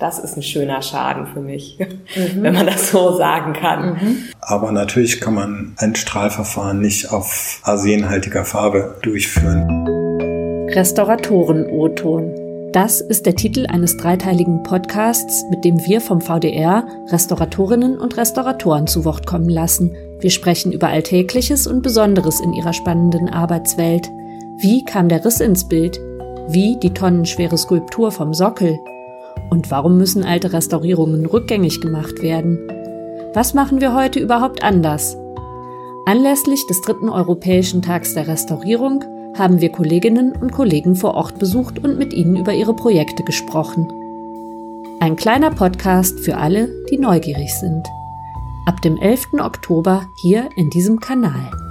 Das ist ein schöner Schaden für mich, mhm. wenn man das so sagen kann. Mhm. Aber natürlich kann man ein Strahlverfahren nicht auf arsenhaltiger Farbe durchführen. Restauratoren-O-Ton. Das ist der Titel eines dreiteiligen Podcasts, mit dem wir vom VDR Restauratorinnen und Restauratoren zu Wort kommen lassen. Wir sprechen über Alltägliches und Besonderes in ihrer spannenden Arbeitswelt. Wie kam der Riss ins Bild? Wie die tonnenschwere Skulptur vom Sockel? Und warum müssen alte Restaurierungen rückgängig gemacht werden? Was machen wir heute überhaupt anders? Anlässlich des dritten Europäischen Tags der Restaurierung haben wir Kolleginnen und Kollegen vor Ort besucht und mit ihnen über ihre Projekte gesprochen. Ein kleiner Podcast für alle, die neugierig sind. Ab dem 11. Oktober hier in diesem Kanal.